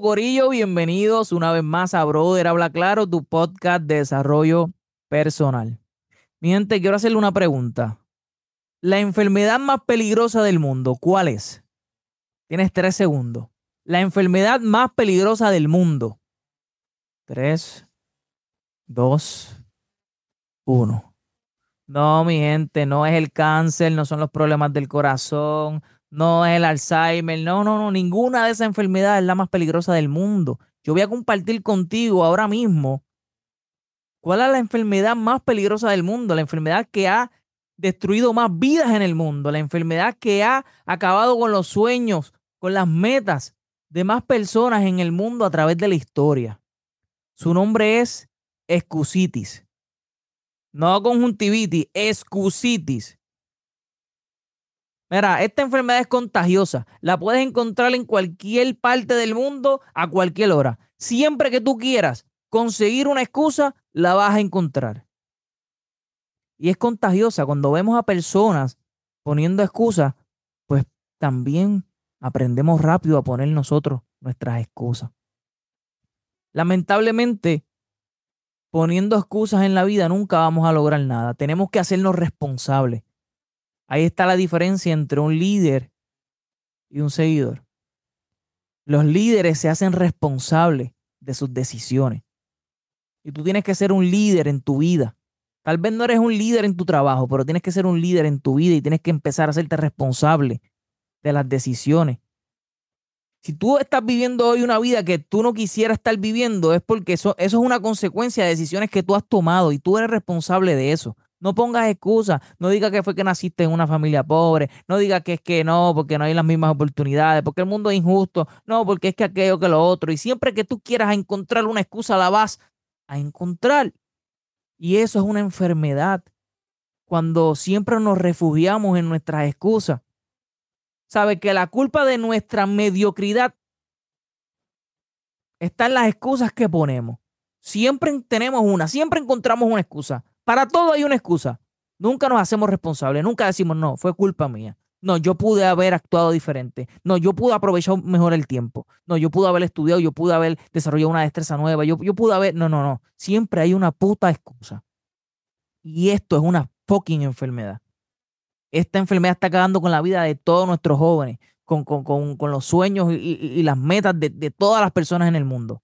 Corillo. Bienvenidos una vez más a Brother Habla Claro, tu podcast de desarrollo personal. Mi gente, quiero hacerle una pregunta. La enfermedad más peligrosa del mundo, ¿cuál es? Tienes tres segundos. La enfermedad más peligrosa del mundo. Tres, dos, uno. No, mi gente, no es el cáncer, no son los problemas del corazón, no es el Alzheimer, no, no, no, ninguna de esas enfermedades es la más peligrosa del mundo. Yo voy a compartir contigo ahora mismo cuál es la enfermedad más peligrosa del mundo, la enfermedad que ha destruido más vidas en el mundo, la enfermedad que ha acabado con los sueños, con las metas de más personas en el mundo a través de la historia. Su nombre es escusitis. No conjuntivitis, escusitis. Mira, esta enfermedad es contagiosa. La puedes encontrar en cualquier parte del mundo a cualquier hora. Siempre que tú quieras conseguir una excusa, la vas a encontrar. Y es contagiosa. Cuando vemos a personas poniendo excusas, pues también aprendemos rápido a poner nosotros nuestras excusas. Lamentablemente, poniendo excusas en la vida nunca vamos a lograr nada. Tenemos que hacernos responsables. Ahí está la diferencia entre un líder y un seguidor. Los líderes se hacen responsables de sus decisiones. Y tú tienes que ser un líder en tu vida. Tal vez no eres un líder en tu trabajo, pero tienes que ser un líder en tu vida y tienes que empezar a hacerte responsable de las decisiones. Si tú estás viviendo hoy una vida que tú no quisieras estar viviendo, es porque eso, eso es una consecuencia de decisiones que tú has tomado y tú eres responsable de eso. No pongas excusas, no digas que fue que naciste en una familia pobre, no digas que es que no, porque no hay las mismas oportunidades, porque el mundo es injusto, no, porque es que aquello que lo otro. Y siempre que tú quieras encontrar una excusa, la vas a encontrar. Y eso es una enfermedad. Cuando siempre nos refugiamos en nuestras excusas. Sabe que la culpa de nuestra mediocridad está en las excusas que ponemos. Siempre tenemos una, siempre encontramos una excusa. Para todo hay una excusa. Nunca nos hacemos responsables, nunca decimos, no, fue culpa mía. No, yo pude haber actuado diferente. No, yo pude aprovechar mejor el tiempo. No, yo pude haber estudiado, yo pude haber desarrollado una destreza nueva. Yo, yo pude haber. No, no, no. Siempre hay una puta excusa. Y esto es una fucking enfermedad. Esta enfermedad está acabando con la vida de todos nuestros jóvenes, con, con, los sueños y, las metas de todas las personas en el mundo.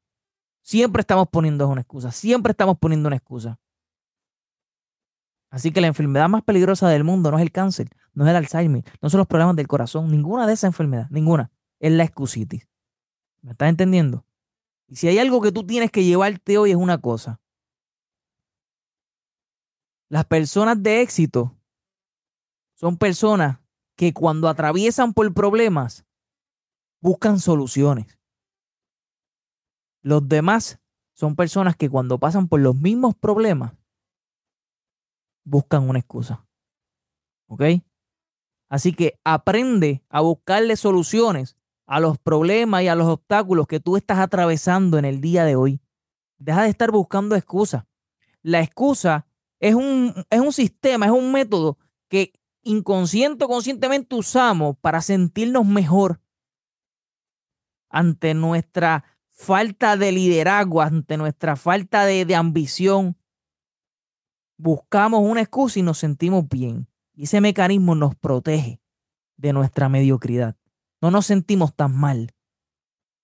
Siempre estamos poniendo una excusa. Siempre estamos poniendo una excusa. Así que la enfermedad más peligrosa del mundo no es el cáncer, no es el Alzheimer, no son los problemas del corazón, ninguna de esas enfermedades, ninguna, es la excusitis. ¿Me estás entendiendo? Y si hay algo que tú tienes que llevarte hoy es una cosa. Las personas de éxito son personas que cuando atraviesan por problemas buscan soluciones. Los demás son personas que cuando pasan por los mismos problemas buscan una excusa. ¿Ok? Así que aprende a buscarle soluciones a los problemas y a los obstáculos que tú estás atravesando en el día de hoy. Deja de estar buscando excusas. La excusa es un, es un sistema, es un método que inconsciente o conscientemente usamos para sentirnos mejor ante nuestra falta de liderazgo, ante nuestra falta de, de ambición, buscamos una excusa y nos sentimos bien. Y ese mecanismo nos protege de nuestra mediocridad. No nos sentimos tan mal.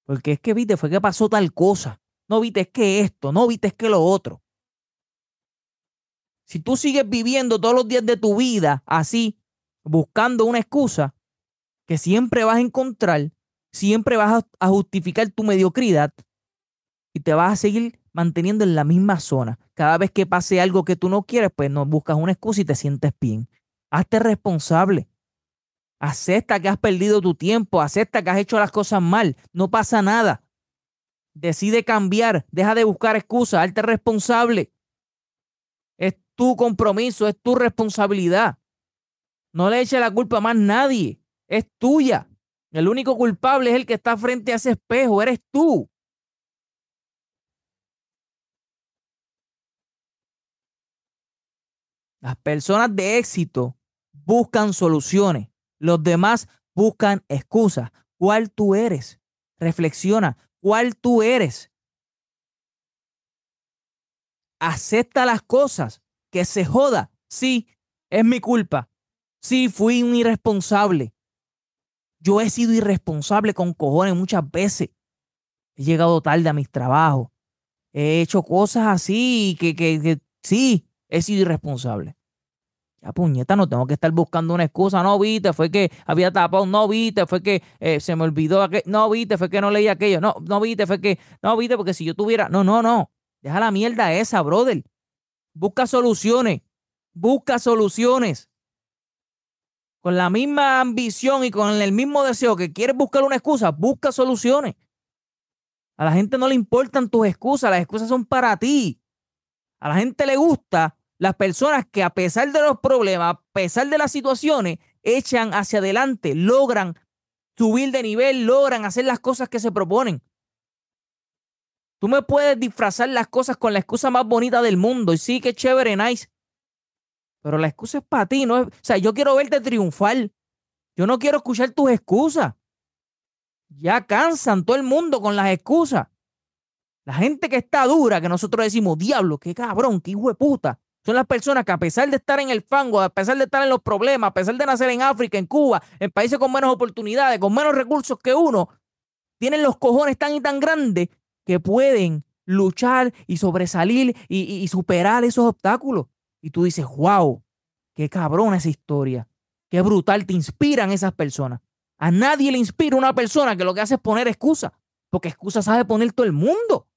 Porque es que, viste, fue que pasó tal cosa. No, viste, es que esto. No, viste, es que lo otro. Si tú sigues viviendo todos los días de tu vida así, buscando una excusa que siempre vas a encontrar, siempre vas a, justificar tu mediocridad y te vas a seguir manteniendo en la misma zona. Cada vez que pase algo que tú no quieres, pues no buscas una excusa y te sientes bien. Hazte responsable. Acepta que has perdido tu tiempo, acepta que has hecho las cosas mal, no pasa nada. Decide cambiar, deja de buscar excusas, hazte responsable. Es tu compromiso, es tu responsabilidad. No le eches la culpa a más nadie, es tuya. El único culpable es el que está frente a ese espejo, eres tú. Las personas de éxito buscan soluciones. Los demás buscan excusas. ¿Cuál tú eres? Reflexiona. cuál tú eres. Acepta las cosas, que se joda. Sí, es mi culpa. Sí, fui un irresponsable. Yo he sido irresponsable con cojones muchas veces. He llegado tarde a mis trabajos. He hecho cosas así que, que, que sí, he sido irresponsable. Ya puñeta, no tengo que estar buscando una excusa. No, viste, fue que había tapado. No, viste, fue que eh, se me olvidó. Aquello. No, viste, fue que no leí aquello. No, no, viste, fue que. No, viste, porque si yo tuviera. No, no, no. Deja la mierda esa, brother. Busca soluciones. Busca soluciones. Con la misma ambición y con el mismo deseo que quieres buscar una excusa, busca soluciones. A la gente no le importan tus excusas, las excusas son para ti. A la gente le gusta las personas que a pesar de los problemas, a pesar de las situaciones, echan hacia adelante, logran subir de nivel, logran hacer las cosas que se proponen. Tú me puedes disfrazar las cosas con la excusa más bonita del mundo y sí, que chévere, nice. Pero la excusa es para ti, no es, o sea, yo quiero verte triunfar. Yo no quiero escuchar tus excusas. Ya cansan todo el mundo con las excusas. La gente que está dura, que nosotros decimos, diablo, qué cabrón, qué hijo de puta. Son las personas que a pesar de estar en el fango, a pesar de estar en los problemas, a pesar de nacer en África, en Cuba, en países con menos oportunidades, con menos recursos que uno, tienen los cojones tan y tan grandes que pueden luchar y sobresalir y, superar esos obstáculos. Y tú dices, wow, qué cabrón esa historia, qué brutal, te inspiran esas personas. A nadie le inspira una persona que lo que hace es poner excusa, porque excusa sabe poner todo el mundo.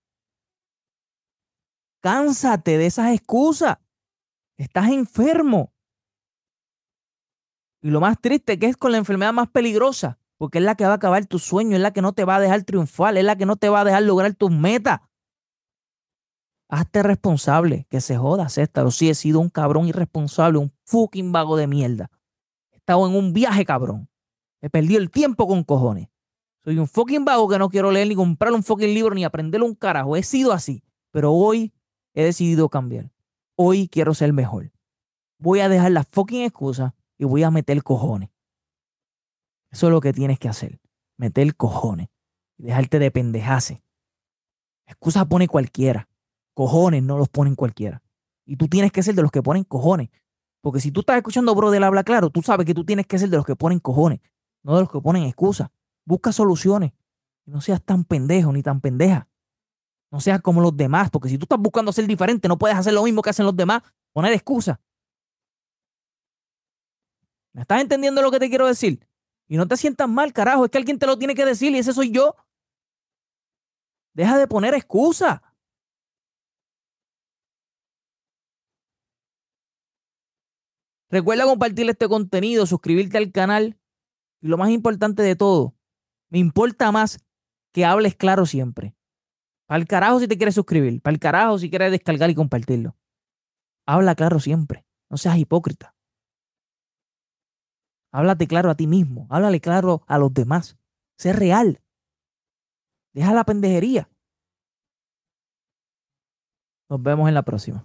Cánsate de esas excusas. Estás enfermo. Y lo más triste que es con la enfermedad más peligrosa, porque es la que va a acabar tu sueño, es la que no te va a dejar triunfar, es la que no te va a dejar lograr tus metas. Hazte responsable, que se joda, acéptalo. Sí, he sido un cabrón irresponsable, un fucking vago de mierda. He estado en un viaje, cabrón. He perdido el tiempo con cojones. Soy un fucking vago que no quiero leer ni comprar un fucking libro ni aprender un carajo. He sido así. Pero hoy he decidido cambiar. Hoy quiero ser mejor. Voy a dejar la fucking excusa y voy a meter cojones. Eso es lo que tienes que hacer. Meter cojones. Y dejarte de pendejase. Excusa pone cualquiera. Cojones no los ponen cualquiera. Y tú tienes que ser de los que ponen cojones. Porque si tú estás escuchando bro del habla claro, tú sabes que tú tienes que ser de los que ponen cojones, no de los que ponen excusas. Busca soluciones. Y no seas tan pendejo ni tan pendeja. No seas como los demás, porque si tú estás buscando ser diferente, no puedes hacer lo mismo que hacen los demás, poner excusas. ¿Me estás entendiendo lo que te quiero decir? Y no te sientas mal, carajo, es que alguien te lo tiene que decir y ese soy yo. Deja de poner excusas. Recuerda compartir este contenido, suscribirte al canal y lo más importante de todo, me importa más que hables claro siempre. Para el carajo si te quieres suscribir, para el carajo si quieres descargar y compartirlo. Habla claro siempre, no seas hipócrita. Háblate claro a ti mismo, háblale claro a los demás. Sé real. Deja la pendejería. Nos vemos en la próxima.